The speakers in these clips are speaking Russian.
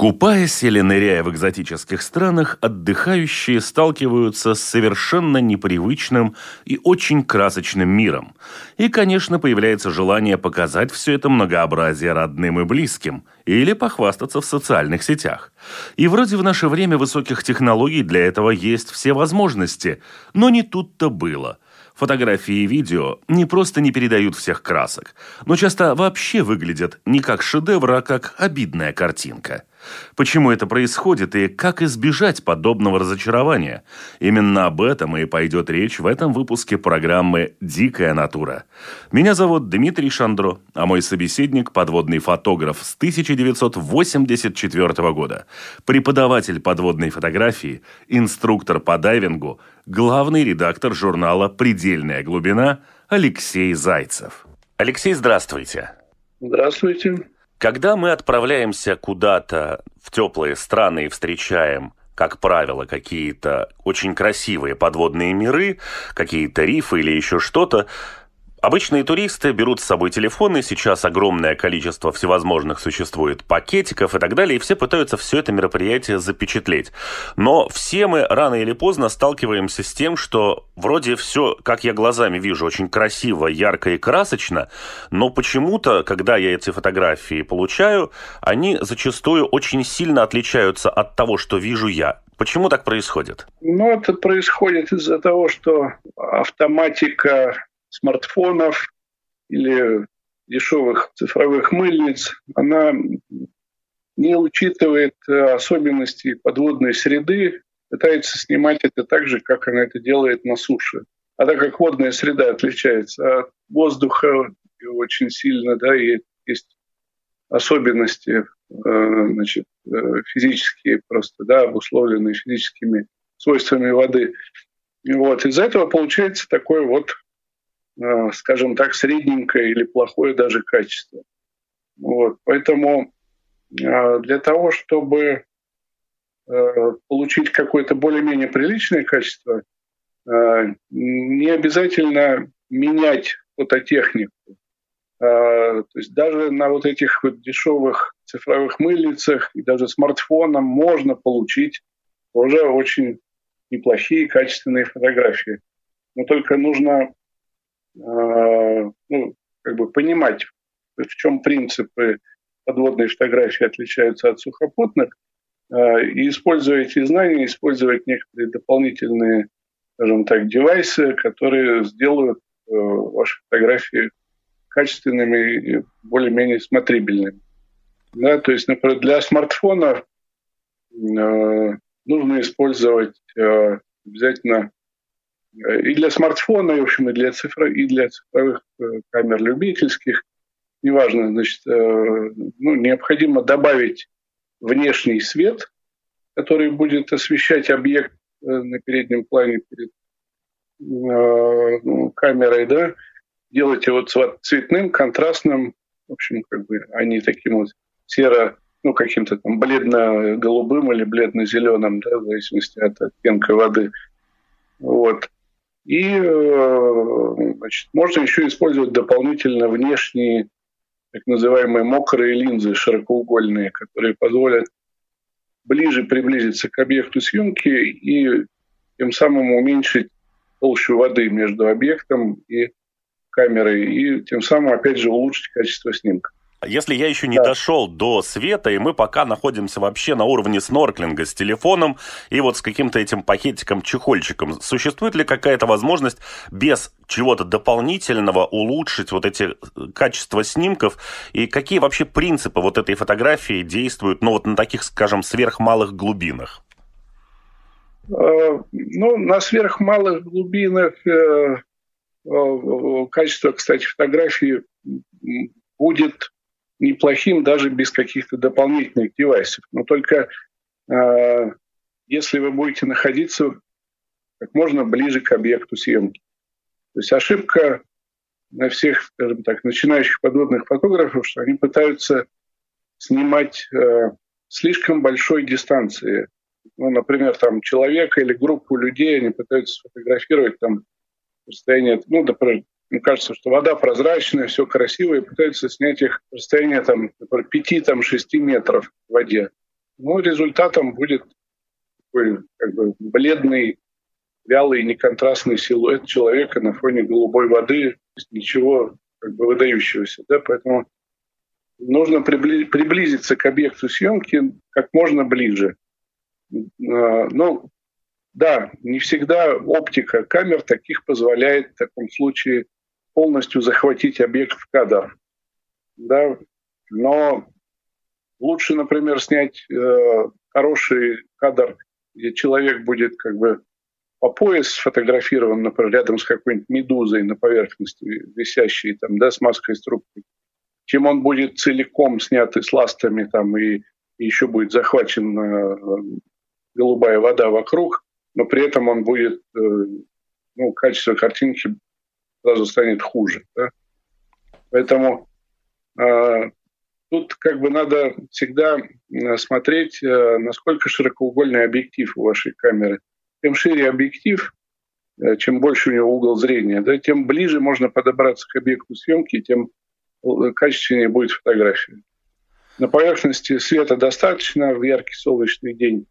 Купаясь или ныряя в экзотических странах, отдыхающие сталкиваются с совершенно непривычным и очень красочным миром. И, конечно, появляется желание показать все это многообразие родным и близким или похвастаться в социальных сетях. И вроде в наше время высоких технологий для этого есть все возможности, но не тут-то было – Фотографии и видео не просто не передают всех красок, но часто вообще выглядят не как шедевр, а как обидная картинка. Почему это происходит и как избежать подобного разочарования? Именно об этом и пойдет речь в этом выпуске программы «Дикая натура». Меня зовут Дмитрий Шандро, а мой собеседник – подводный фотограф с 1984 года, преподаватель подводной фотографии, инструктор по дайвингу, главный редактор журнала «Предельная глубина» Алексей Зайцев. Алексей, здравствуйте. Здравствуйте. Когда мы отправляемся куда-то в теплые страны и встречаем как правило, какие-то очень красивые подводные миры, какие-то рифы или еще что-то, Обычные туристы берут с собой телефоны, сейчас огромное количество всевозможных существует пакетиков и так далее, и все пытаются все это мероприятие запечатлеть. Но все мы рано или поздно сталкиваемся с тем, что вроде все, как я глазами вижу, очень красиво, ярко и красочно, но почему-то, когда я эти фотографии получаю, они зачастую очень сильно отличаются от того, что вижу я. Почему так происходит? Ну, это происходит из-за того, что автоматика смартфонов или дешевых цифровых мыльниц, она не учитывает э, особенности подводной среды, пытается снимать это так же, как она это делает на суше. А так как водная среда отличается от воздуха очень сильно, да, и есть особенности э, значит, э, физические просто, да, обусловленные физическими свойствами воды. Вот из-за этого получается такой вот скажем так, средненькое или плохое даже качество. Вот. Поэтому э, для того, чтобы э, получить какое-то более-менее приличное качество, не обязательно менять фототехнику. То есть даже на вот этих вот дешевых цифровых мыльницах и даже смартфоном можно получить уже очень неплохие качественные фотографии. Но только нужно Э, ну, как бы понимать, в чем принципы подводной фотографии отличаются от сухопутных, э, и используя эти знания, использовать некоторые дополнительные, скажем так, девайсы, которые сделают э, ваши фотографии качественными и более-менее смотрибельными. Да, то есть, например, для смартфона э, нужно использовать э, обязательно и для смартфона, и, в общем, и для, цифро, и для цифровых э, камер любительских, неважно, значит, э, ну, необходимо добавить внешний свет, который будет освещать объект э, на переднем плане перед ну, камерой, да, делать его цветным, контрастным, в общем, как бы, а не таким вот серо, ну, каким-то там бледно-голубым или бледно-зеленым, да, в зависимости от оттенка воды. Вот. И э, значит, можно еще использовать дополнительно внешние так называемые мокрые линзы широкоугольные, которые позволят ближе приблизиться к объекту съемки и тем самым уменьшить толщу воды между объектом и камерой, и тем самым, опять же, улучшить качество снимка. Если я еще не да. дошел до света, и мы пока находимся вообще на уровне снорклинга с телефоном и вот с каким-то этим пакетиком-чехольчиком, существует ли какая-то возможность без чего-то дополнительного улучшить вот эти э, качества снимков? И какие вообще принципы вот этой фотографии действуют, ну вот на таких, скажем, сверхмалых глубинах? Э, ну, на сверхмалых глубинах э, качество, кстати, фотографии будет неплохим даже без каких-то дополнительных девайсов. Но только э, если вы будете находиться как можно ближе к объекту съемки. То есть ошибка на всех, скажем так, начинающих подводных фотографов, что они пытаются снимать э, слишком большой дистанции. Ну, например, там человека или группу людей они пытаются сфотографировать там расстояние, ну, например, мне кажется, что вода прозрачная, все красиво, и пытаются снять их расстояние там, например, 5-6 метров в воде. Ну, результатом будет такой как бы бледный, вялый, неконтрастный силуэт человека на фоне голубой воды, ничего как бы выдающегося. Да? Поэтому нужно приблизиться к объекту съемки как можно ближе. А, ну, да, не всегда оптика камер таких позволяет в таком случае полностью захватить объект в кадр. Да, но лучше, например, снять э, хороший кадр, где человек будет как бы по пояс сфотографирован, например, рядом с какой-нибудь медузой на поверхности, висящей там, да, с маской с трубкой, чем он будет целиком снят и с ластами там, и, и еще будет захвачен э, голубая вода вокруг, но при этом он будет, э, ну, качество картинки сразу станет хуже. Да? Поэтому э, тут как бы надо всегда смотреть, э, насколько широкоугольный объектив у вашей камеры чем шире объектив, э, чем больше у него угол зрения, да, тем ближе можно подобраться к объекту съемки, тем э, качественнее будет фотография. На поверхности света достаточно в яркий солнечный день,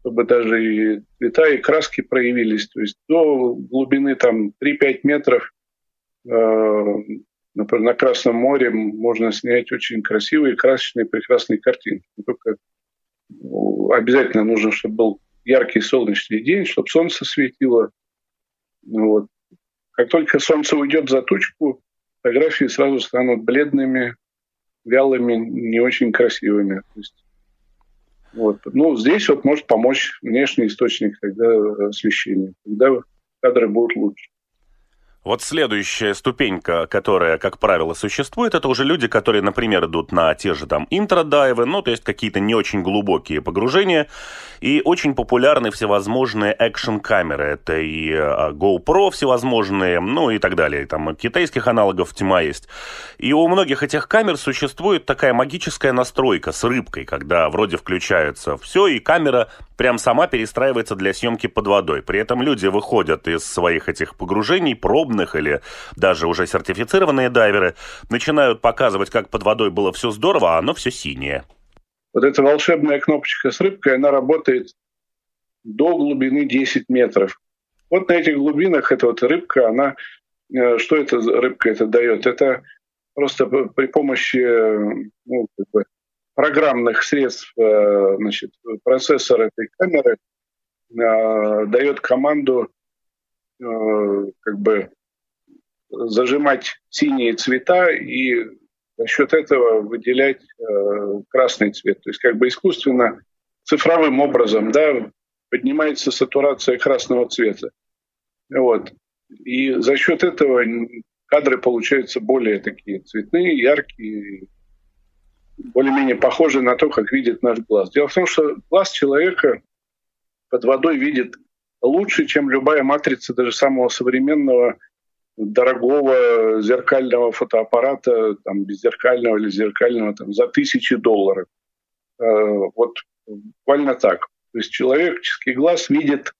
чтобы даже и цвета, и краски проявились. То есть до глубины там 3-5 метров, например, на Красном море можно снять очень красивые, красочные, прекрасные картинки. Только ну, обязательно нужно, чтобы был яркий солнечный день, чтобы солнце светило. Ну вот. Как только солнце уйдет за тучку, фотографии сразу станут бледными, вялыми, не очень красивыми. То есть, вот. Ну, здесь вот может помочь внешний источник тогда освещения. Тогда кадры будут лучше. Вот следующая ступенька, которая, как правило, существует, это уже люди, которые, например, идут на те же там интродайвы, ну, то есть какие-то не очень глубокие погружения, и очень популярны всевозможные экшн-камеры. Это и а, GoPro всевозможные, ну и так далее. Там китайских аналогов тьма есть. И у многих этих камер существует такая магическая настройка с рыбкой, когда вроде включается все, и камера прям сама перестраивается для съемки под водой. При этом люди выходят из своих этих погружений пробно опытных или даже уже сертифицированные дайверы начинают показывать, как под водой было все здорово, а оно все синее. Вот эта волшебная кнопочка с рыбкой, она работает до глубины 10 метров. Вот на этих глубинах эта вот рыбка, она... Э, что эта рыбка это дает? Это просто при помощи ну, как бы программных средств э, значит, процессор этой камеры э, дает команду как бы зажимать синие цвета и за счет этого выделять э, красный цвет. То есть как бы искусственно, цифровым образом да, поднимается сатурация красного цвета. Вот. И за счет этого кадры получаются более такие цветные, яркие, более-менее похожие на то, как видит наш глаз. Дело в том, что глаз человека под водой видит лучше, чем любая матрица даже самого современного дорогого зеркального фотоаппарата, там, беззеркального или зеркального, там, за тысячи долларов. Э, вот буквально так. То есть человеческий глаз видит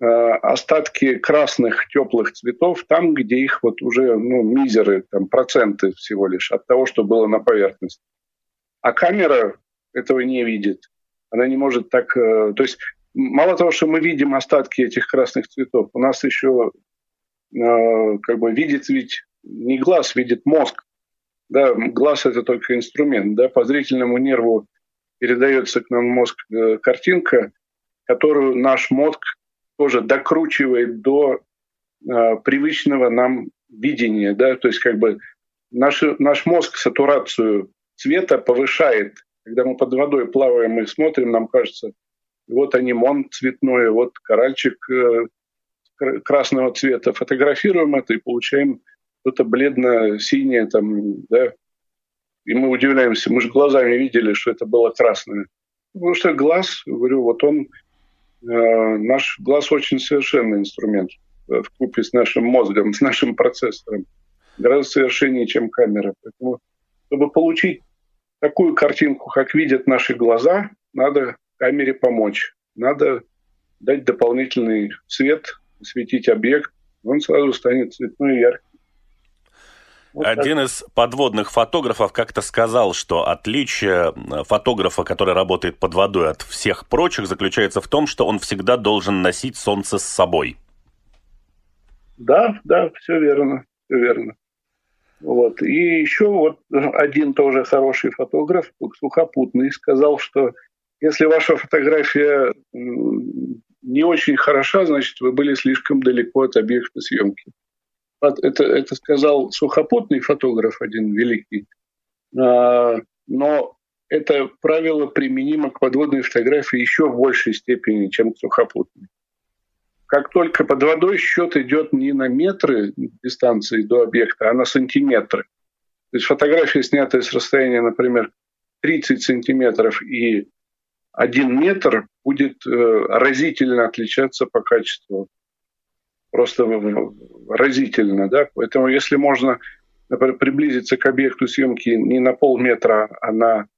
э, остатки красных теплых цветов там, где их вот уже ну, мизеры, там, проценты всего лишь от того, что было на поверхности. А камера этого не видит. Она не может так... Э, то есть мало того, что мы видим остатки этих красных цветов, у нас еще Э, как бы видит ведь не глаз, видит мозг. Да, глаз это только инструмент. Да, по зрительному нерву передается к нам мозг э, картинка, которую наш мозг тоже докручивает до привычного нам видения. Да, то есть как бы наш, наш мозг сатурацию цвета повышает. Когда мы под водой плаваем и смотрим, нам кажется, вот анимон цветной, вот коральчик э, красного цвета, фотографируем это и получаем что-то бледно-синее, там, да, и мы удивляемся, мы же глазами видели, что это было красное. Потому что глаз, говорю, вот он, э, наш глаз очень совершенный инструмент э, в купе с нашим мозгом, с нашим процессором. Гораздо совершеннее, чем камера. Поэтому, чтобы получить такую картинку, как видят наши глаза, надо камере помочь. Надо дать дополнительный свет, осветить объект, он сразу станет цветной и яркий. Вот Один так. из подводных фотографов как-то сказал, что отличие фотографа, который работает под водой от всех прочих, заключается в том, что он всегда должен носить солнце с собой. Да, да, все верно, все верно. Вот. И еще вот один тоже хороший фотограф, сухопутный, сказал, что если ваша фотография не очень хороша, значит, вы были слишком далеко от объекта съемки. Это, это сказал сухопутный фотограф один великий. А, но это правило применимо к подводной фотографии еще в большей степени, чем к сухопутной. Как только под водой счет идет не на метры дистанции до объекта, а на сантиметры. То есть фотография, снятая с расстояния, например, 30 сантиметров и 1 метр, будет э, разительно отличаться по качеству просто разительно, да. Поэтому если можно, например, приблизиться к объекту съемки не на полметра, а на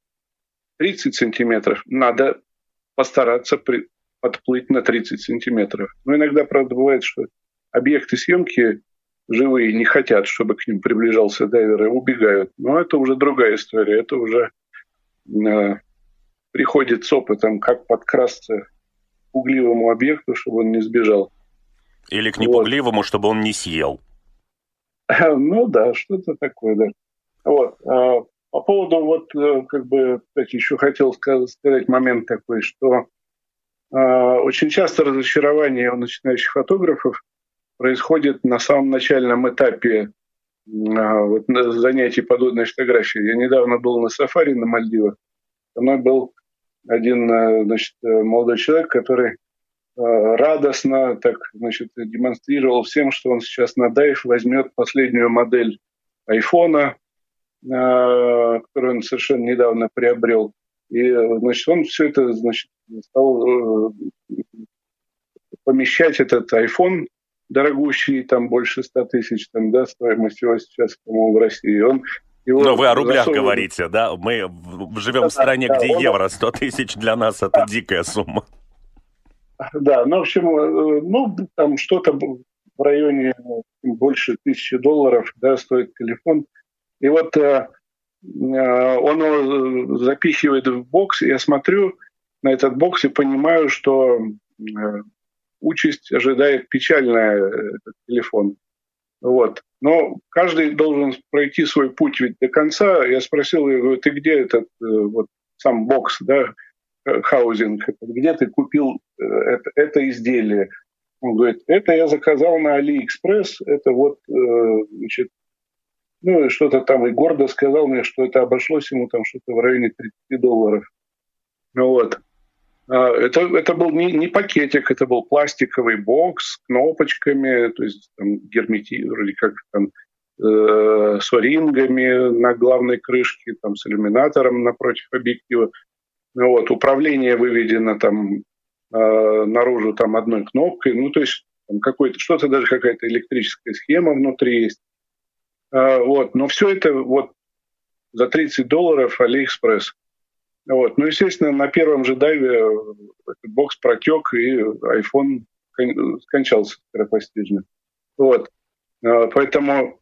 30 сантиметров, надо постараться при, подплыть на 30 сантиметров. Но иногда, правда, бывает, что объекты съемки живые не хотят, чтобы к ним приближался дайвер, и убегают. Но это уже другая история. Это уже э, приходит с опытом, как подкрасться к угливому объекту, чтобы он не сбежал. Или к непугливому, вот. чтобы он не съел. Ну да, что-то такое, да. Вот. А, по поводу, вот, э, как бы, еще хотел сказать момент такой, что очень часто разочарование у начинающих фотографов происходит на самом начальном этапе а, вот, занятий подводной фотографией. Я недавно был на сафари на Мальдивах. Со мной был один э, значит, э, молодой человек, который Э, радостно так, значит, демонстрировал всем, что он сейчас на дайв возьмет последнюю модель айфона, которую он совершенно недавно приобрел. И, значит, он все это, значит, стал э, помещать этот iPhone дорогущий, там больше 100 тысяч, там, да, стоимость его сейчас, по-моему, в России. Он его Но вы о рублях засовывает... говорите, да? Мы живем да, в стране, да, где он... евро 100 тысяч для нас это дикая сумма. Да, ну, в общем, э, ну, там что-то в районе больше тысячи долларов, да, стоит телефон. И вот э, э он его запихивает в бокс, и я смотрю на этот бокс и понимаю, что э, участь ожидает печальная этот телефон. Вот. Но каждый должен пройти свой путь ведь до конца. Я спросил его, ты где этот вот сам бокс, да, housing, где ты купил э, это, это изделие? Он говорит, это я заказал на Алиэкспресс, это вот, э, значит, ну, что-то там, и гордо сказал мне, что это обошлось ему там что-то в районе 30 долларов. Вот. А, это, это был не, не пакетик, это был пластиковый бокс с кнопочками, то есть там герметизм, или как там, э, с O-ring ами на главной крышке, там, с иллюминатором напротив объектива. Ну вот, управление выведено там э, наружу там одной кнопкой, ну то есть там какой-то что-то даже какая-то электрическая схема внутри есть. Э, вот, но все это вот за 30 долларов Алиэкспресс. Вот. Ну, естественно, на первом же дайве этот бокс протек, и iPhone скончался скоропостижно. Вот. Поэтому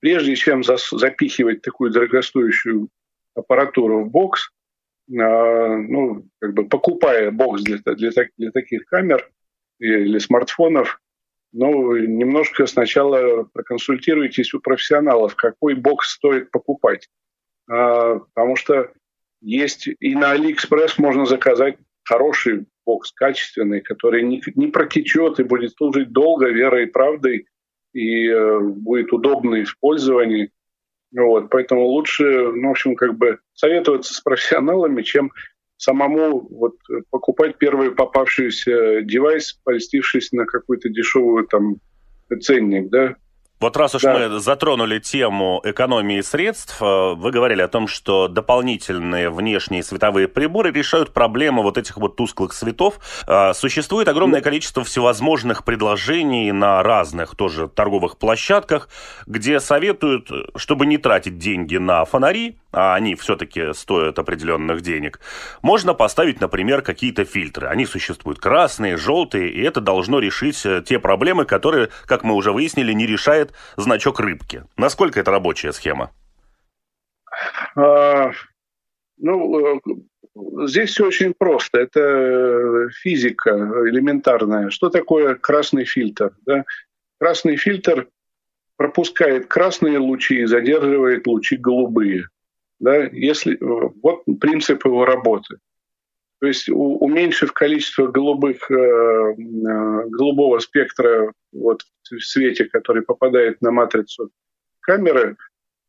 прежде чем запихивать такую дорогостоящую аппаратуру в бокс, ну, как бы покупая бокс для, для, для таких камер или смартфонов, ну, немножко сначала проконсультируйтесь у профессионалов, какой бокс стоит покупать. А, потому что есть и на Алиэкспресс можно заказать хороший бокс, качественный, который не, не протечет и будет служить долго, верой и правдой, и э, будет удобный в использовании. Вот, поэтому лучше, ну, в общем, как бы советоваться с профессионалами, чем самому вот покупать первый попавшийся девайс, польстившись на какой-то дешевый там ценник, да. Вот раз уж да. мы затронули тему экономии средств, э, вы говорили о том, что дополнительные внешние световые приборы решают проблему вот этих вот тусклых светов. Э, существует огромное количество всевозможных предложений на разных тоже торговых площадках, где советуют, чтобы не тратить деньги на фонари, а они все-таки стоят определенных денег, можно поставить, например, какие-то фильтры. Они существуют красные, желтые, и это должно решить э, те проблемы, которые, как мы уже выяснили, не решает значок рыбки. Насколько это рабочая схема? А, ну, э, здесь все очень просто. Это физика элементарная. Что такое красный фильтр? Да? Красный фильтр пропускает красные лучи и задерживает лучи голубые. Да, если, э, вот принцип его работы. То есть уменьшив количество голубых, э, э, голубого спектра вот, в свете, который попадает на матрицу камеры,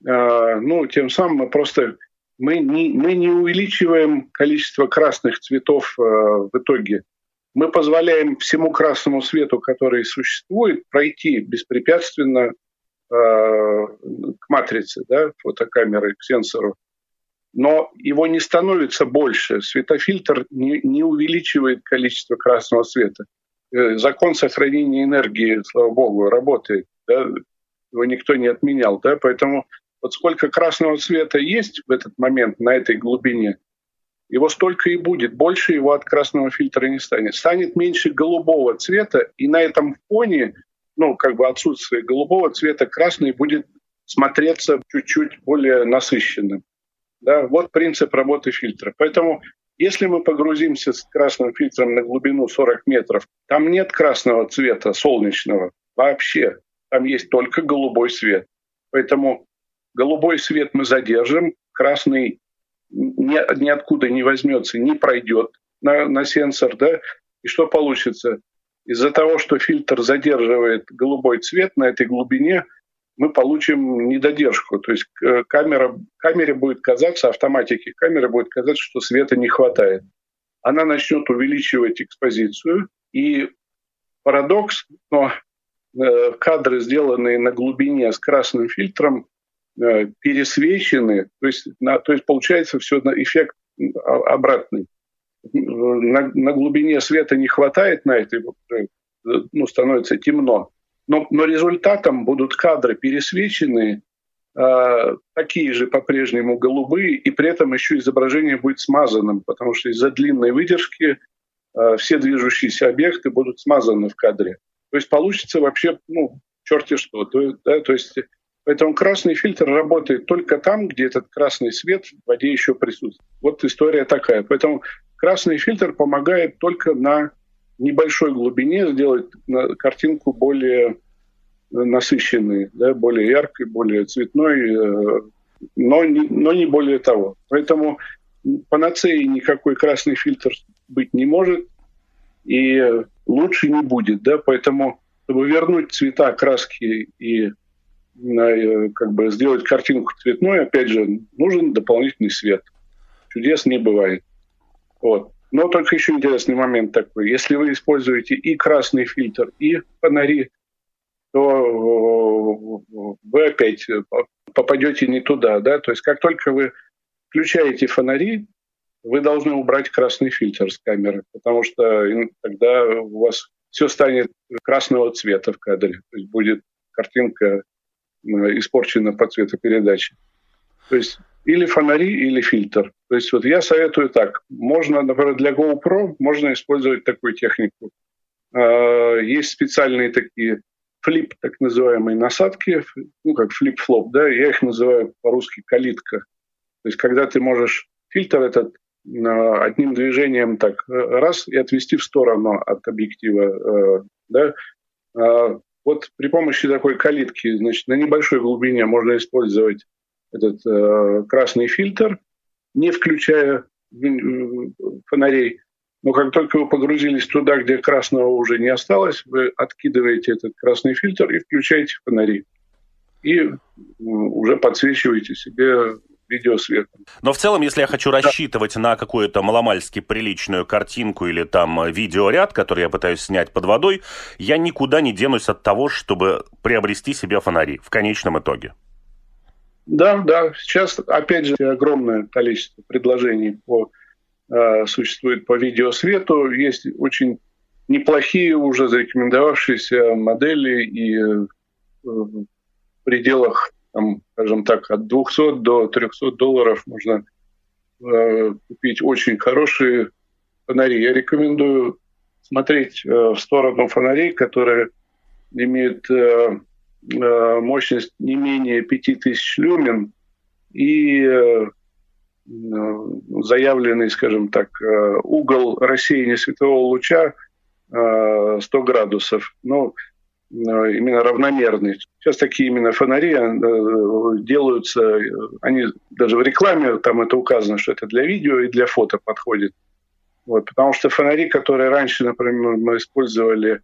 ну, тем самым мы просто мы не, мы не увеличиваем количество красных цветов в итоге. Мы позволяем всему красному свету, который существует, пройти беспрепятственно к матрице, да, фотокамеры, к сенсору. Но его не становится больше. Светофильтр не, не увеличивает количество красного света. Э, закон сохранения энергии, слава богу, работает. Да? Его никто не отменял. Да? Поэтому вот сколько красного света есть в этот момент на этой глубине, его столько и будет. Больше его от красного фильтра не станет. Станет меньше голубого цвета, и на этом фоне ну, как бы отсутствие голубого цвета, красный будет смотреться чуть-чуть более насыщенным. Да, вот принцип работы фильтра. Поэтому если мы погрузимся с красным фильтром на глубину 40 метров, там нет красного цвета солнечного вообще. Там есть только голубой свет. Поэтому голубой свет мы задержим, красный ни, ниоткуда не возьмется, не пройдет на, на сенсор. Да? И что получится? Из-за того, что фильтр задерживает голубой цвет на этой глубине, мы получим недодержку. То есть э, камера, камере будет казаться, автоматике камеры будет казаться, что света не хватает. Она начнет увеличивать экспозицию. И парадокс, но э, кадры, сделанные на глубине с красным фильтром, э, пересвечены, то есть, то есть получается все эффект обратный на, на глубине света не хватает на этой, ну, становится темно. Но, но результатом будут кадры пересвеченные, э, такие же по-прежнему голубые, и при этом еще изображение будет смазанным, потому что из-за длинной выдержки э, все движущиеся объекты будут смазаны в кадре. То есть получится вообще, ну, черти что. То, да, то есть Поэтому красный фильтр работает только там, где этот красный свет в воде еще присутствует. Вот история такая. Поэтому красный фильтр помогает только на небольшой глубине сделать картинку более насыщенной, да, более яркой, более цветной, э, но не, но не более того. Поэтому панацеи никакой красный фильтр быть не может и лучше не будет. Да? Поэтому, чтобы вернуть цвета, краски и Э, как бы сделать картинку цветной, опять же, нужен дополнительный свет. Чудес не бывает. Вот. Но только еще интересный момент такой. Если вы используете и красный фильтр, и фонари, то э, вы опять попадете не туда. Да? То есть как только вы включаете фонари, вы должны убрать красный фильтр с камеры, потому что тогда у вас все станет красного цвета в кадре. То есть будет картинка Э, испорчена по цветопередаче. То есть или фонари, или фильтр. То есть вот я советую так. Можно, например, для GoPro можно использовать такую технику. Э, есть специальные такие flip, так называемые насадки, ну как flip-flop, да, я их называю по-русски калитка. То есть когда ты можешь фильтр этот э, одним движением так раз и отвести в сторону от объектива, да, вот при помощи такой калитки, значит, на небольшой глубине можно использовать этот э, красный фильтр, не включая э, фонарей. Но как только вы погрузились туда, где красного уже не осталось, вы откидываете этот красный фильтр и включаете фонари. И уже подсвечиваете себе видеосветом. Но в целом, если я хочу да. рассчитывать на какую-то маломальски приличную картинку или там видеоряд, который я пытаюсь снять под водой, я никуда не денусь от того, чтобы приобрести себе фонари в конечном итоге. Да, да. Сейчас, опять же, огромное количество предложений по, э, существует по видеосвету. Есть очень неплохие уже зарекомендовавшиеся модели и э, в пределах, там, скажем так, от 200 до 300 долларов можно э, купить очень хорошие фонари. Я рекомендую смотреть э, в сторону фонарей, которые имеют э, мощность не менее 5000 люмен и э, заявленный, скажем так, э, угол рассеяния светового луча 100 градусов. Но именно равномерный. Сейчас такие именно фонари делаются, они даже в рекламе там это указано, что это для видео и для фото подходит. Вот, потому что фонари, которые раньше, например, мы использовали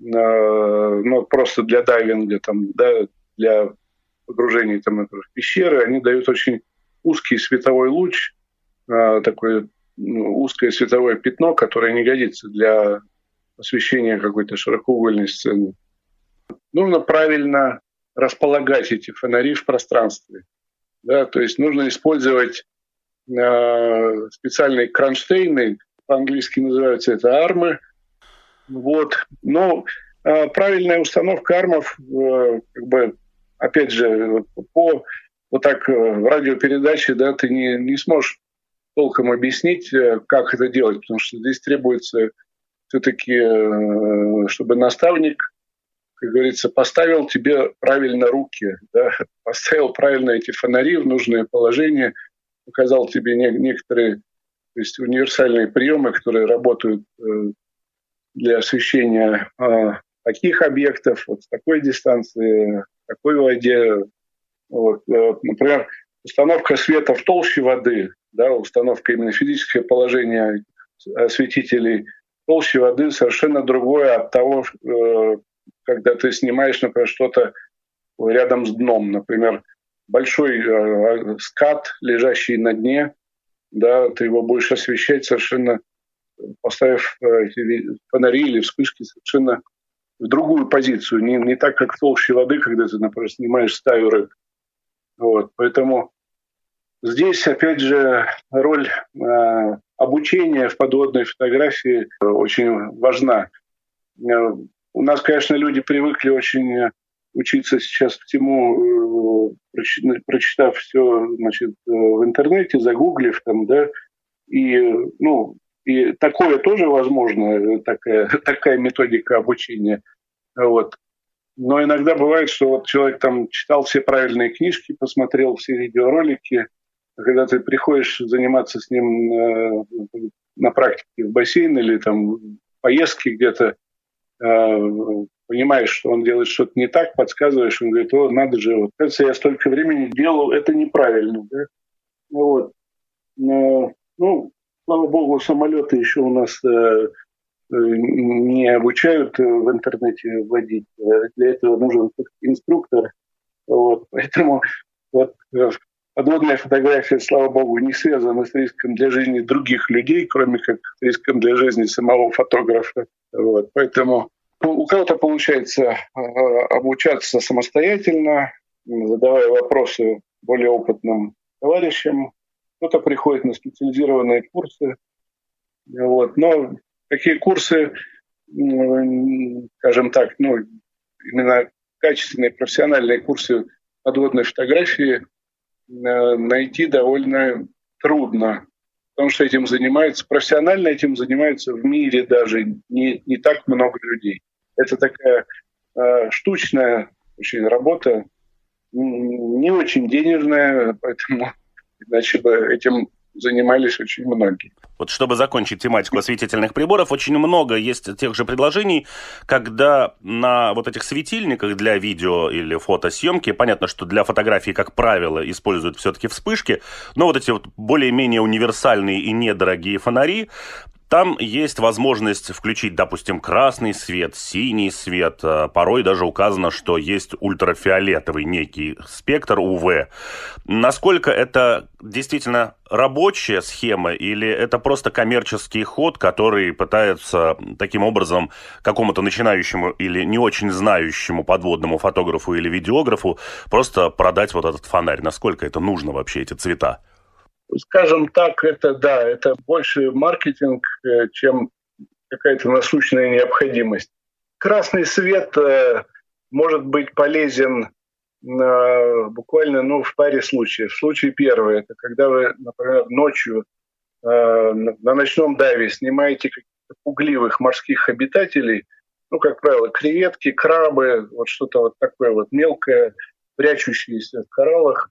ну, просто для дайвинга, там, да, для погружения там, в пещеры, они дают очень узкий световой луч, а, такое ну, узкое световое пятно, которое не годится для освещения какой-то широкоугольной сцены. Нужно правильно располагать эти фонари в пространстве. Да, то есть нужно использовать э, специальные кронштейны, по-английски называются это армы, вот. Но э, правильная установка армов, э, как бы, опять же, по вот так э, в радиопередаче, да, ты не, не сможешь толком объяснить, э, как это делать, потому что здесь требуется все-таки, э, чтобы наставник, как говорится, поставил тебе правильно руки, да, поставил правильно эти фонари в нужное положение, показал тебе не, некоторые то есть универсальные приемы, которые работают для освещения э, таких объектов, вот с такой дистанции, такой воде. Вот, э, например, установка света в толще воды, да, установка именно физическое положение осветителей толще воды совершенно другое от того, э, когда ты снимаешь, например, что-то рядом с дном, например, большой э, скат, лежащий на дне, да, ты его будешь освещать совершенно поставив э, эти фонари или вспышки совершенно в другую позицию, не, не так, как в толще воды, когда ты, например, снимаешь стаю рыб. Вот. Поэтому здесь, опять же, роль э, обучения в подводной фотографии очень важна. Э, у нас, конечно, люди привыкли очень учиться сейчас всему, э, прочитав все значит, в интернете, загуглив там, да, и ну, и такое тоже возможно, такая, такая методика обучения. Вот. Но иногда бывает, что вот человек там читал все правильные книжки, посмотрел все видеоролики, а когда ты приходишь заниматься с ним э, на практике в бассейн или там в поездке где-то, э, понимаешь, что он делает что-то не так, подсказываешь, он говорит, о, надо же, вот, кажется, я столько времени делал, это неправильно. Да? Вот. Но, ну, Слава богу, самолеты еще у нас э, э, не обучают э, в интернете водить. Для этого нужен инструктор. Вот. Поэтому вот, подводная фотография, слава богу, не связана с риском для жизни других людей, кроме как с риском для жизни самого фотографа. Вот. Поэтому у кого-то получается обучаться самостоятельно, задавая вопросы более опытным товарищам, кто-то приходит на специализированные курсы. Вот. Но такие курсы, скажем так, ну, именно качественные профессиональные курсы подводной фотографии э, найти довольно трудно, потому что этим занимаются, профессионально этим занимаются в мире даже не, не так много людей. Это такая э, штучная очень работа, не очень денежная, поэтому Иначе бы этим занимались очень многие. Вот чтобы закончить тематику осветительных приборов, очень много есть тех же предложений, когда на вот этих светильниках для видео или фотосъемки, понятно, что для фотографии, как правило, используют все-таки вспышки, но вот эти вот более-менее универсальные и недорогие фонари, Там есть возможность включить, допустим, красный свет, синий свет. А, порой даже указано, что есть ультрафиолетовый некий спектр УВ. Насколько это действительно рабочая схема или это просто коммерческий ход, который пытается таким образом какому-то начинающему или не очень знающему подводному фотографу или видеографу просто продать вот этот фонарь? Насколько это нужно вообще, эти цвета? Скажем так, это да, это больше маркетинг, э, чем какая-то насущная необходимость. Красный свет э, может быть полезен буквально ну, в паре случаев. Случай первый – это когда вы, например, ночью э, на ночном дайве снимаете пугливых морских обитателей, ну, как правило, креветки, крабы, вот что-то вот такое вот мелкое, прячущееся в кораллах,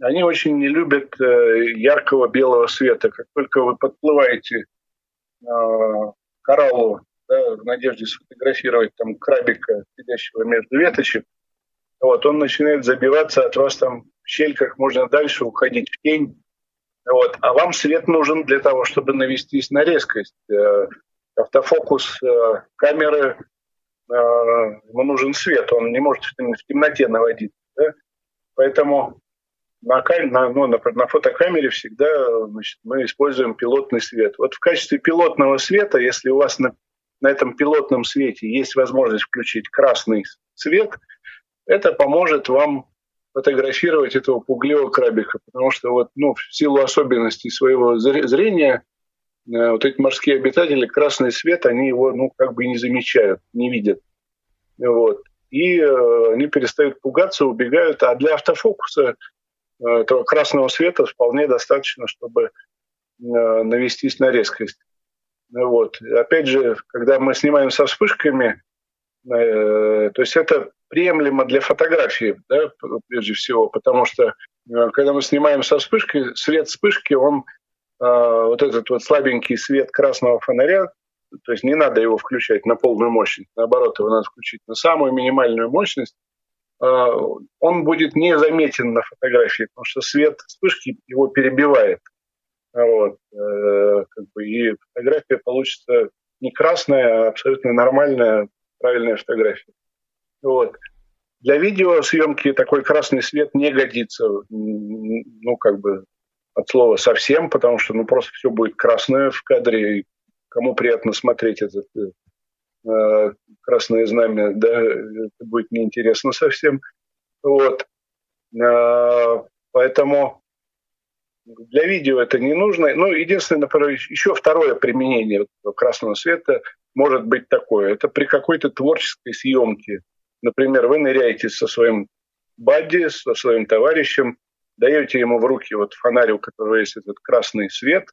они очень не любят э, яркого белого света. Как только вы подплываете э, к кораллу да, в надежде сфотографировать там крабика, сидящего между веточек, вот, он начинает забиваться от вас там в щель как можно дальше, уходить в тень. Вот. А вам свет нужен для того, чтобы навестись на резкость. Э, автофокус камеры, ему нужен свет, он не может в темноте наводить. Да? Поэтому на, на, ну, на, на фотокамере всегда значит, мы используем пилотный свет. Вот в качестве пилотного света, если у вас на, на этом пилотном свете есть возможность включить красный свет, это поможет вам фотографировать этого пугливого крабика, потому что вот, ну, в силу особенностей своего зрения э, вот эти морские обитатели красный свет, они его, ну, как бы не замечают, не видят. Вот. И э, они перестают пугаться, убегают. А для автофокуса этого красного света вполне достаточно, чтобы э, навестись на резкость. Вот. Опять же, когда мы снимаем со вспышками, э, то есть это приемлемо для фотографии, да, прежде всего, потому что э, когда мы снимаем со вспышкой, свет вспышки, он э, вот этот вот слабенький свет красного фонаря, то есть не надо его включать на полную мощность, наоборот, его надо включить на самую минимальную мощность, э, он будет незаметен на фотографии, потому что свет вспышки его перебивает. Вот. Как бы, и фотография получится не красная, а абсолютно нормальная, правильная фотография. Вот. Для видеосъемки такой красный свет не годится, ну, как бы от слова совсем, потому что, ну, просто все будет красное в кадре, и кому приятно смотреть это э, красное знамя, да, это будет неинтересно совсем. Вот. Э, поэтому для видео это не нужно. Ну, единственное, например, еще второе применение красного света может быть такое. Это при какой-то творческой съемке Например, вы ныряете со своим бадди, со своим товарищем, даете ему в руки вот фонарь, у которого есть этот красный свет,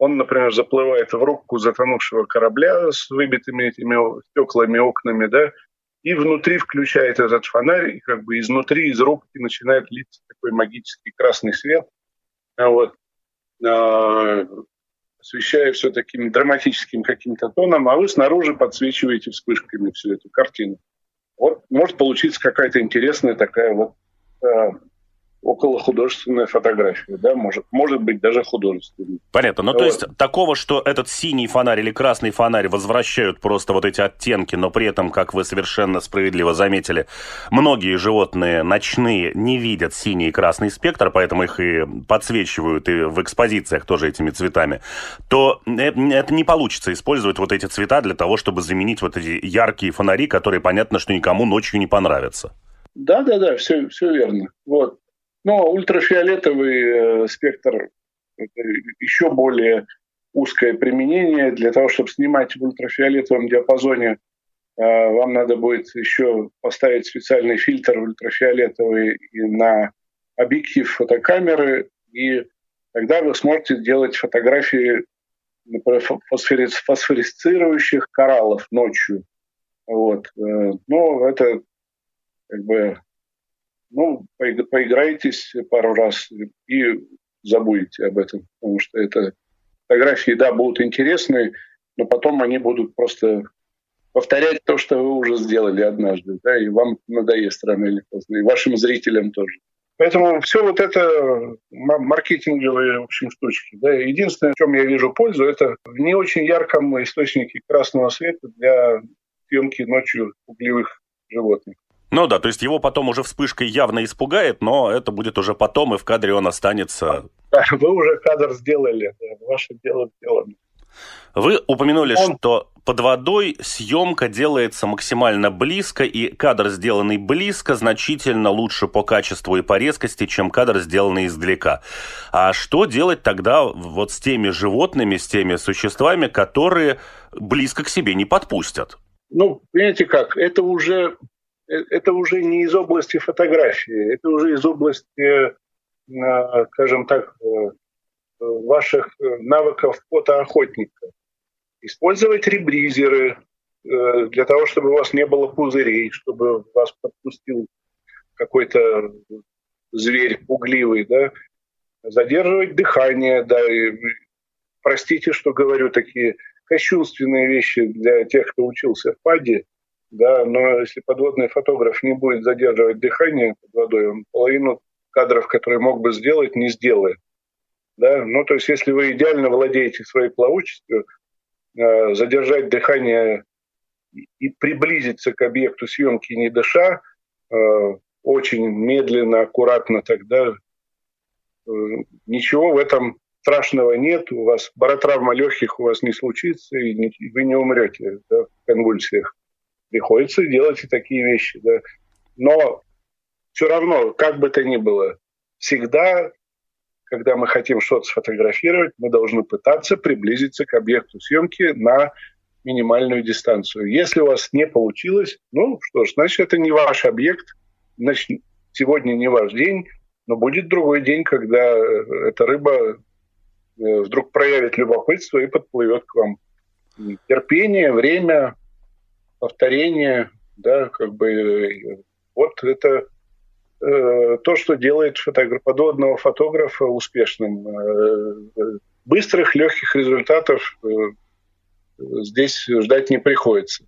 он, например, заплывает в рубку затонувшего корабля с выбитыми этими стеклами, окнами, да, и внутри включает этот фонарь, и как бы изнутри, из рубки начинает литься такой магический красный свет, а вот, а, освещая все таким драматическим каким-то тоном, а вы снаружи подсвечиваете вспышками всю эту картину. Вот может получиться какая-то интересная такая вот э, около художественная фотография, да, может, может быть даже художественная. Понятно. Ну, вот. то есть такого, что этот синий фонарь или красный фонарь возвращают просто вот эти оттенки, но при этом, как вы совершенно справедливо заметили, многие животные ночные не видят синий и красный спектр, поэтому их и подсвечивают и в экспозициях тоже этими цветами, то э, это не получится использовать вот эти цвета для того, чтобы заменить вот эти яркие фонари, которые, понятно, что никому ночью не понравятся. Да, да, да, все, все верно. Вот. Но ультрафиолетовый э, спектр – еще более узкое применение. Для того, чтобы снимать в ультрафиолетовом диапазоне, э, вам надо будет еще поставить специальный фильтр ультрафиолетовый на объектив фотокамеры, и тогда вы сможете делать фотографии например, фосфорисцирующих кораллов ночью. Вот. Э, но это как бы ну, поиграетесь пару раз и забудете об этом, потому что это фотографии, да, будут интересные, но потом они будут просто повторять то, что вы уже сделали однажды, да, и вам надоест рано или поздно, и вашим зрителям тоже. Поэтому все вот это маркетинговые, в общем, штучки. Да. Единственное, в чем я вижу пользу, это в не очень ярком источнике красного света для съемки ночью углевых животных. Ну да, то есть его потом уже вспышкой явно испугает, но это будет уже потом, и в кадре он останется. Да, вы уже кадр сделали, ваше дело сделано. Вы упомянули, он... что под водой съемка делается максимально близко, и кадр, сделанный близко, значительно лучше по качеству и по резкости, чем кадр, сделанный издалека. А что делать тогда вот с теми животными, с теми существами, которые близко к себе не подпустят? Ну, понимаете как, это уже это уже не из области фотографии, это уже из области, э, скажем так, э, ваших навыков фотоохотника. Использовать ребризеры для того, чтобы у вас не было пузырей, чтобы вас подпустил какой-то зверь пугливый, да, задерживать дыхание, да, и, простите, что говорю такие кощунственные вещи для тех, кто учился в ПАДе, да, но если подводный фотограф не будет задерживать дыхание под водой, он половину кадров, которые мог бы сделать, не сделает. Да? Ну, то есть, если вы идеально владеете своей плавучестью, э, задержать дыхание и приблизиться к объекту съемки не дыша, э, очень медленно, аккуратно тогда, э, ничего в этом страшного нет, у вас баротравма легких у вас не случится, и вы не умрете да, в конвульсиях приходится делать и такие вещи. Да. Но все равно, как бы то ни было, всегда, когда мы хотим что-то сфотографировать, мы должны пытаться приблизиться к объекту съемки на минимальную дистанцию. Если у вас не получилось, ну что ж, значит, это не ваш объект, значит, сегодня не ваш день, но будет другой день, когда э, эта рыба э, вдруг проявит любопытство и подплывет к вам. Терпение, время, повторение, да, как бы вот это э, то, что делает фотограф, подводного фотографа успешным. Э, быстрых, легких результатов э, здесь ждать не приходится.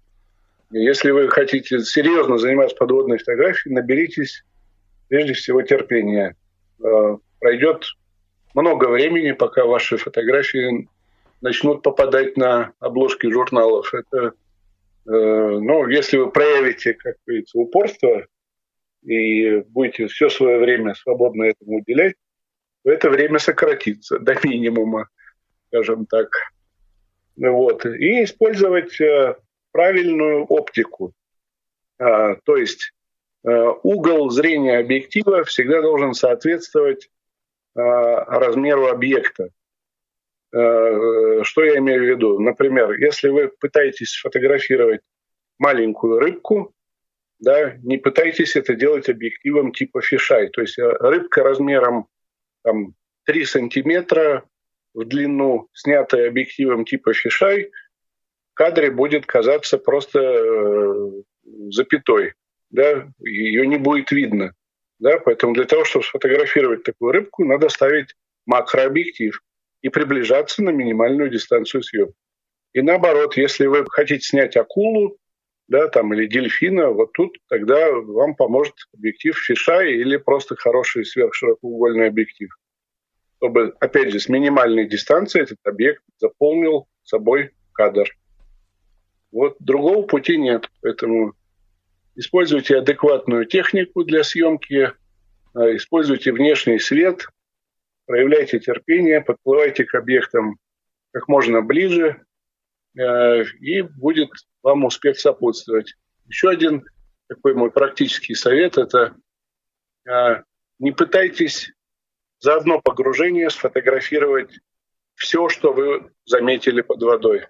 Если вы хотите серьезно заниматься подводной фотографией, наберитесь прежде всего терпения. Э, пройдет много времени, пока ваши фотографии начнут попадать на обложки журналов. Это Э, ну, если вы проявите, как говорится, упорство и будете все свое время свободно этому уделять, то это время сократится до минимума, скажем так. Вот. И использовать э, правильную оптику. А, то есть э, угол зрения объектива всегда должен соответствовать размеру объекта. Э, что я имею в виду? Например, если вы пытаетесь фотографировать маленькую рыбку, да, не пытайтесь это делать объективом типа фишай. То есть э, рыбка размером там, 3 сантиметра в длину, снятая объективом типа фишай, в кадре будет казаться просто э, запятой. Да? Ее не будет видно. Да? Поэтому для того, чтобы сфотографировать такую рыбку, надо ставить макрообъектив и приближаться на минимальную дистанцию съемки. И наоборот, если вы хотите снять акулу, да, там, или дельфина, вот тут тогда вам поможет объектив фиша или просто хороший сверхширокоугольный объектив. Чтобы, опять же, с минимальной дистанции этот объект заполнил собой кадр. Вот другого пути нет. Поэтому используйте адекватную технику для съемки, а, используйте внешний свет, проявляйте терпение, подплывайте к объектам как можно ближе, э, и будет вам успех сопутствовать. Еще один такой мой практический совет – это э, не пытайтесь за одно погружение сфотографировать все, что вы заметили под водой.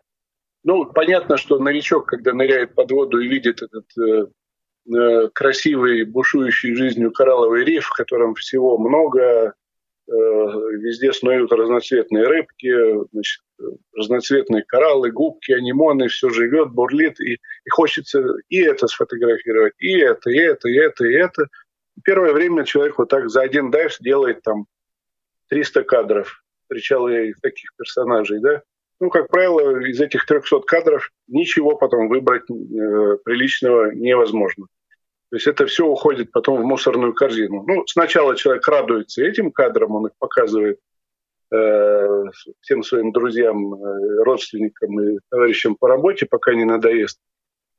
Ну, понятно, что новичок, когда ныряет под воду и видит этот э, э красивый, бушующий жизнью коралловый риф, в котором всего много, везде снуют разноцветные рыбки, значит, разноцветные кораллы, губки, анимоны, все живет, бурлит, и, и хочется и это сфотографировать, и это, и это, и это, и это. Первое время человек вот так за один дайв делает там 300 кадров. Встречал я таких персонажей, да. Ну, как правило, из этих 300 кадров ничего потом выбрать э, приличного невозможно. То есть это все уходит потом в мусорную корзину. Ну, сначала человек радуется этим кадрам, он их показывает э, всем своим друзьям, э, родственникам и товарищам по работе, пока не надоест.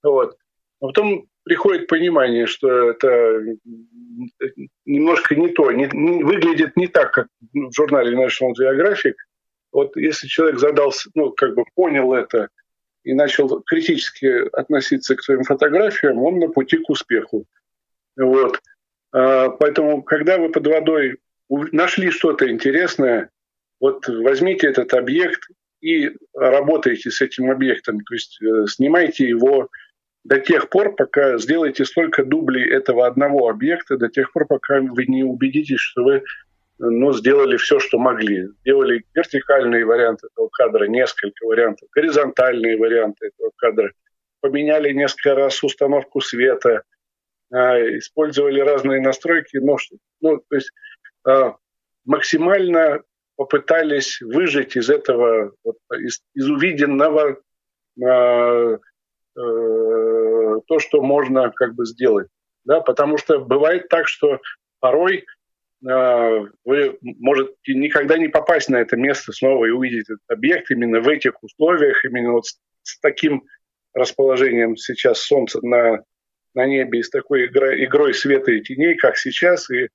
Вот. А потом приходит понимание, что это немножко не то, не, не, выглядит не так, как в журнале National Geographic. Вот если человек задался, ну, как бы понял это и начал критически относиться к своим фотографиям, он на пути к успеху. Вот. А, поэтому, когда вы под водой нашли что-то интересное, вот возьмите этот объект и работайте с этим объектом, то есть э, снимайте его до тех пор, пока сделаете столько дублей этого одного объекта, до тех пор, пока вы не убедитесь, что вы ну, сделали все, что могли. Сделали вертикальные варианты этого кадра, несколько вариантов, горизонтальные варианты этого кадра, поменяли несколько раз установку света, а, использовали разные настройки, но, ну, то есть а, максимально попытались выжать из этого, вот, из, из увиденного а, Э, то, что можно как бы сделать. Да, потому что бывает так, что порой э, вы можете никогда не попасть на это место снова и увидеть этот объект именно в этих условиях, именно вот с, таким расположением сейчас Солнца на, на небе и с такой игрой, игрой света и теней, как сейчас, и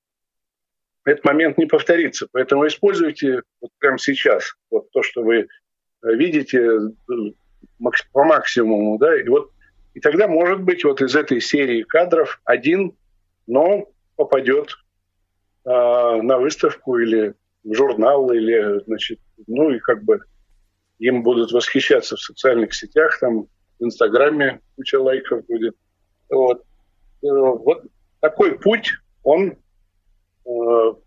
этот момент не повторится. Поэтому используйте вот прямо сейчас вот то, что вы видите, по максимуму, да, и вот и тогда, может быть, вот из этой серии кадров один, но попадет э, на выставку или в журнал, или, значит, ну и как бы им будут восхищаться в социальных сетях, там в Инстаграме куча лайков будет. Вот, э, вот такой путь, он э,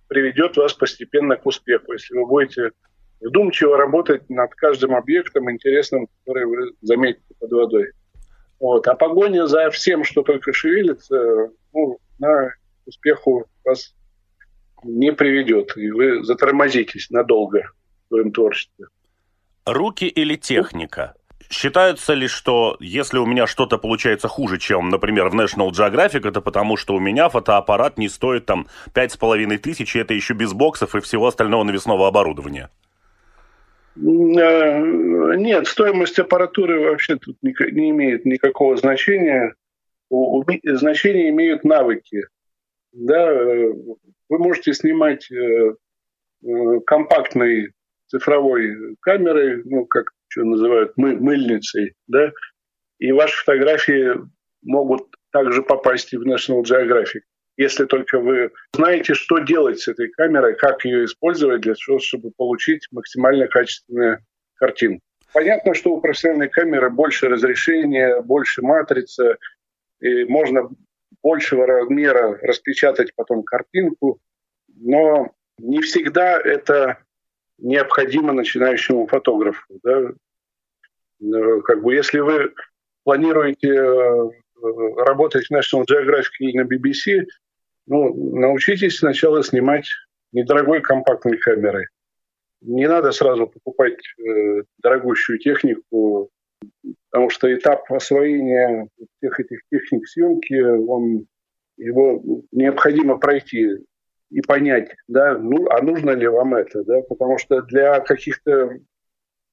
приведет вас постепенно к успеху. Если вы будете вдумчиво работать над каждым объектом интересным, который вы заметите под водой. Вот. А погоня за всем, что только шевелится, ну, на успеху вас не приведет, и вы затормозитесь надолго в своем творчестве. Руки или техника? Считается ли, что если у меня что-то получается хуже, чем, например, в National Geographic, это потому, что у меня фотоаппарат не стоит там пять с половиной тысяч, и это еще без боксов и всего остального навесного оборудования? Э, нет, стоимость аппаратуры вообще тут не имеет никакого значения. Значение имеют навыки. Да, э, вы можете снимать э, компактной цифровой камерой, ну, как что называют, мы, мыльницей, да, и ваши фотографии могут также попасть и в National Geographic если только вы знаете, что делать с этой камерой, как ее использовать для того, чтобы получить максимально качественную картину. Понятно, что у профессиональной камеры больше разрешения, больше матрица, и можно большего размера распечатать потом картинку, но не всегда это необходимо начинающему фотографу. Да? Как бы если вы планируете э, работать в National Geographic или на BBC, ну, научитесь сначала снимать недорогой компактной камерой. Не надо сразу покупать э, дорогущую технику, потому что этап освоения всех этих техник съемки, он, его необходимо пройти и понять, да, ну, а нужно ли вам это, да, потому что для каких-то,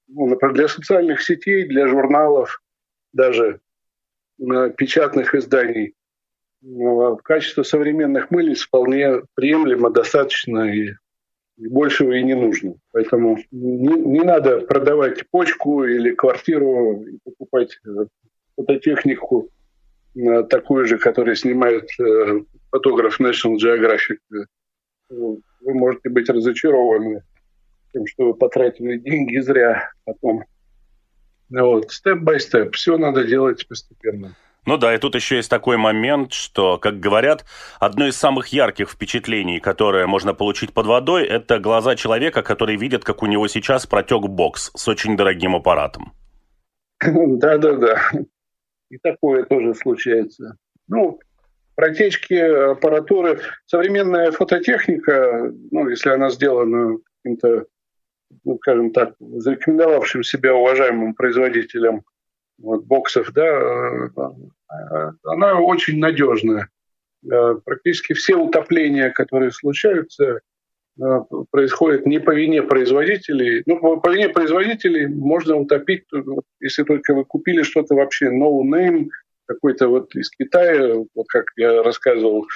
ну, например, для социальных сетей, для журналов, даже печатных изданий, ну, качество современных мыльниц вполне приемлемо, достаточно и большего и не нужно. Поэтому не, не надо продавать почку или квартиру и покупать э, фототехнику э, такую же, которую снимает э, фотограф National Geographic. Вы можете быть разочарованы тем, что вы потратили деньги зря потом. Вот, степ-бай-степ. Все надо делать постепенно. Ну да, и тут еще есть такой момент, что, как говорят, одно из самых ярких впечатлений, которое можно получить под водой, это глаза человека, который видит, как у него сейчас протек бокс с очень дорогим аппаратом. Да-да-да. И такое тоже случается. Ну, протечки аппаратуры. Современная фототехника, ну, если она сделана каким-то, ну, скажем так, зарекомендовавшим себя уважаемым производителем вот, боксов, да, э, она очень надежная. Практически все утопления, которые случаются, происходят не по вине производителей. Ну, по вине производителей можно утопить, если только вы купили что-то вообще no name, какой-то вот из Китая, вот как я рассказывал,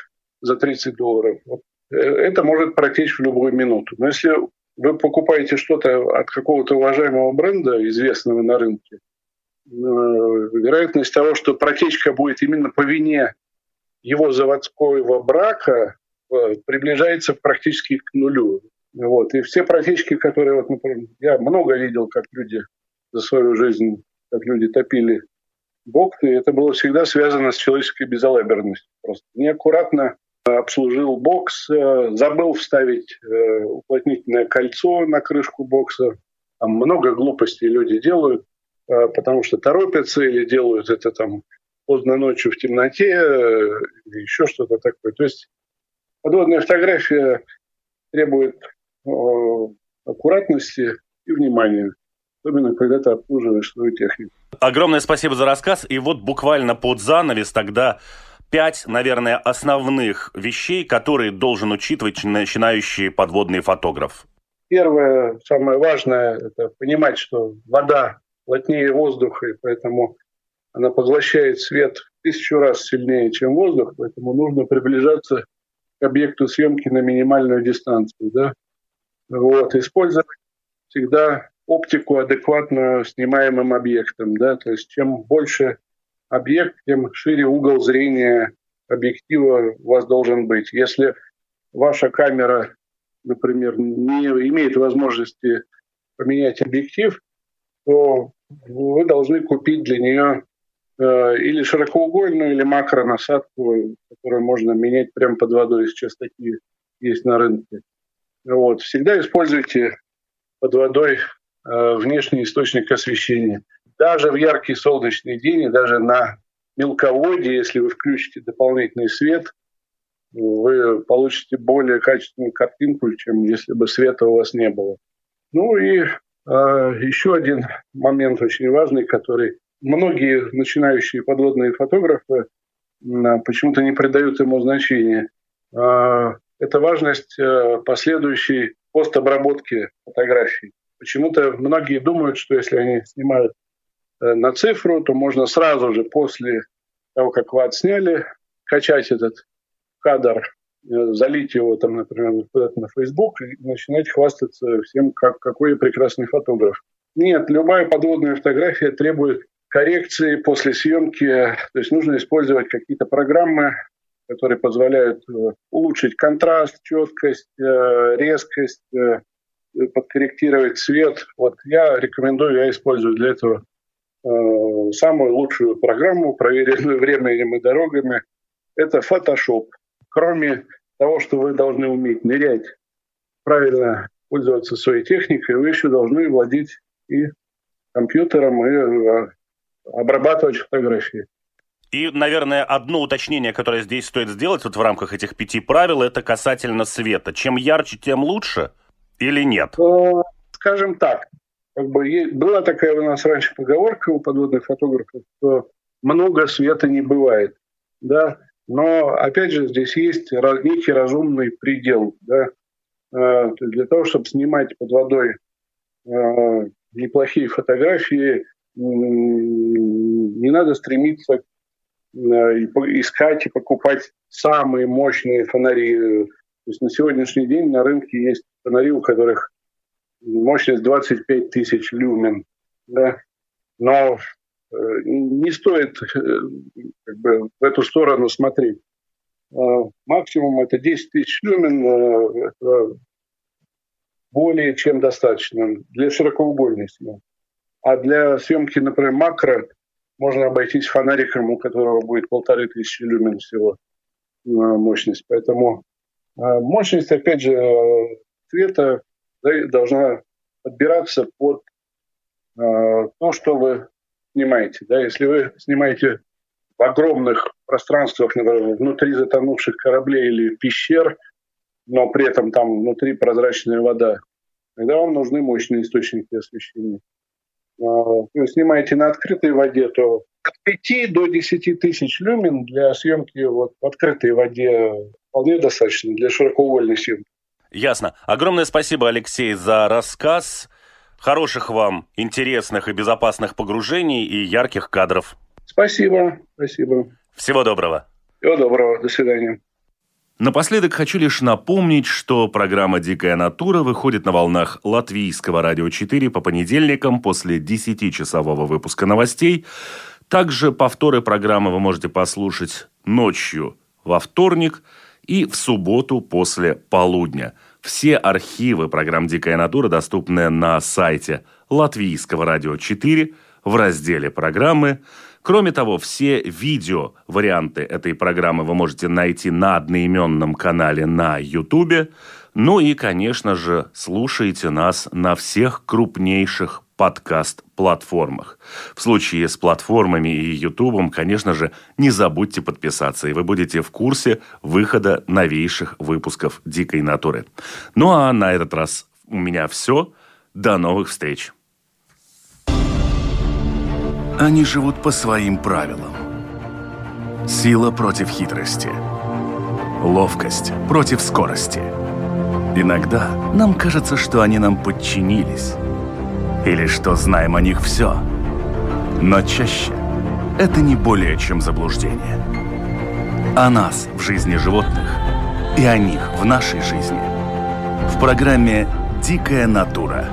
за 30 долларов. Вот это может протечь в любую минуту. Но если вы покупаете что-то от какого-то уважаемого бренда, известного на рынке, э, вероятность того, что протечка будет именно по вине его заводского брака, э, приближается практически к нулю. Вот. И все протечки, которые, вот, например, я много видел, как люди за свою жизнь, как люди топили боксы, это было всегда связано с человеческой безалаберностью. Просто неаккуратно обслужил бокс, э, забыл вставить э, уплотнительное кольцо на крышку бокса. Там много глупостей люди делают, э, потому что торопятся или делают это там поздно ночью в темноте или еще что-то такое. То есть подводная фотография требует аккуратности и внимания, особенно когда ты обслуживаешь свою технику. Огромное спасибо за рассказ. И вот буквально под занавес тогда пять, наверное, основных вещей, которые должен учитывать начинающий подводный фотограф? Первое, самое важное, это понимать, что вода плотнее воздуха, и поэтому она поглощает свет в тысячу раз сильнее, чем воздух, поэтому нужно приближаться к объекту съемки на минимальную дистанцию. Да? Вот. Использовать всегда оптику адекватную снимаемым объектом. Да? То есть чем больше объект, тем шире угол зрения объектива у вас должен быть. Если ваша камера, например, не имеет возможности поменять объектив, то вы должны купить для нее э, или широкоугольную, или макронасадку, которую можно менять прямо под водой. Сейчас такие есть на рынке. Вот. Всегда используйте под водой э, внешний источник освещения даже в яркий солнечный день и даже на мелководье, если вы включите дополнительный свет, вы получите более качественную картинку, чем если бы света у вас не было. Ну и еще один момент очень важный, который многие начинающие подводные фотографы э, почему-то не придают ему значения. Э, это важность э, последующей постобработки фотографий. Почему-то многие думают, что если они снимают Э, на цифру, то можно сразу же после того, как вы отсняли, качать этот кадр, залить его, там, например, куда-то на Facebook и начинать хвастаться всем, как, какой прекрасный фотограф. Нет, любая подводная фотография требует коррекции после съемки. То есть нужно использовать какие-то программы, которые позволяют э, улучшить контраст, четкость, резкость, подкорректировать цвет. Вот я рекомендую, я использую для этого Э, самую лучшую программу, проверенную временем и дорогами, это Photoshop. Кроме того, что вы должны уметь нырять, правильно пользоваться своей техникой, вы еще должны владеть и компьютером, и э, обрабатывать фотографии. И, наверное, одно уточнение, которое здесь стоит сделать вот в рамках этих пяти правил, это касательно света. Чем ярче, тем лучше или нет? Э, скажем так, как бы была такая у нас раньше поговорка у подводных фотографов, что много света не бывает, да, но опять же здесь есть некий разумный предел, да, а, для того, чтобы снимать под водой а, неплохие фотографии, не надо стремиться а, искать и покупать самые мощные фонари. То есть на сегодняшний день на рынке есть фонари, у которых мощность 25 тысяч люмен, да, но э, не стоит э, как бы, в эту сторону смотреть. Э, максимум это 10 тысяч люмен, это более чем достаточно для широкоугольной съемки. А для съемки, например, макро можно обойтись фонариком, у которого будет полторы тысячи люмен всего мощность. Поэтому мощность, опять же, цвета должна подбираться под э, то, что вы снимаете. Да? Если вы снимаете в огромных пространствах, например, внутри затонувших кораблей или пещер, но при этом там внутри прозрачная вода, тогда вам нужны мощные источники освещения. вы снимаете на открытой воде, то от 5 до 10 тысяч люмен для съемки вот в открытой воде вполне достаточно для широкоугольной съемки. Ясно. Огромное спасибо, Алексей, за рассказ. Хороших вам, интересных и безопасных погружений и ярких кадров. Спасибо, спасибо. Всего доброго. Всего доброго, до свидания. Напоследок хочу лишь напомнить, что программа «Дикая натура» выходит на волнах Латвийского радио 4 по понедельникам после 10-часового выпуска новостей. Также повторы программы вы можете послушать ночью во вторник и в субботу после полудня. Все архивы программ «Дикая натура» доступны на сайте Латвийского радио 4 в разделе «Программы». Кроме того, все видео варианты этой программы вы можете найти на одноименном канале на YouTube. Ну и, конечно же, слушайте нас на всех крупнейших подкаст-платформах. В случае с платформами и Ютубом, конечно же, не забудьте подписаться, и вы будете в курсе выхода новейших выпусков «Дикой натуры». Ну а на этот раз у меня все. До новых встреч! Они живут по своим правилам. Сила против хитрости. Ловкость против скорости. Иногда нам кажется, что они нам подчинились. Или что знаем о них все. Но чаще это не более чем заблуждение. О нас в жизни животных и о них в нашей жизни. В программе «Дикая натура»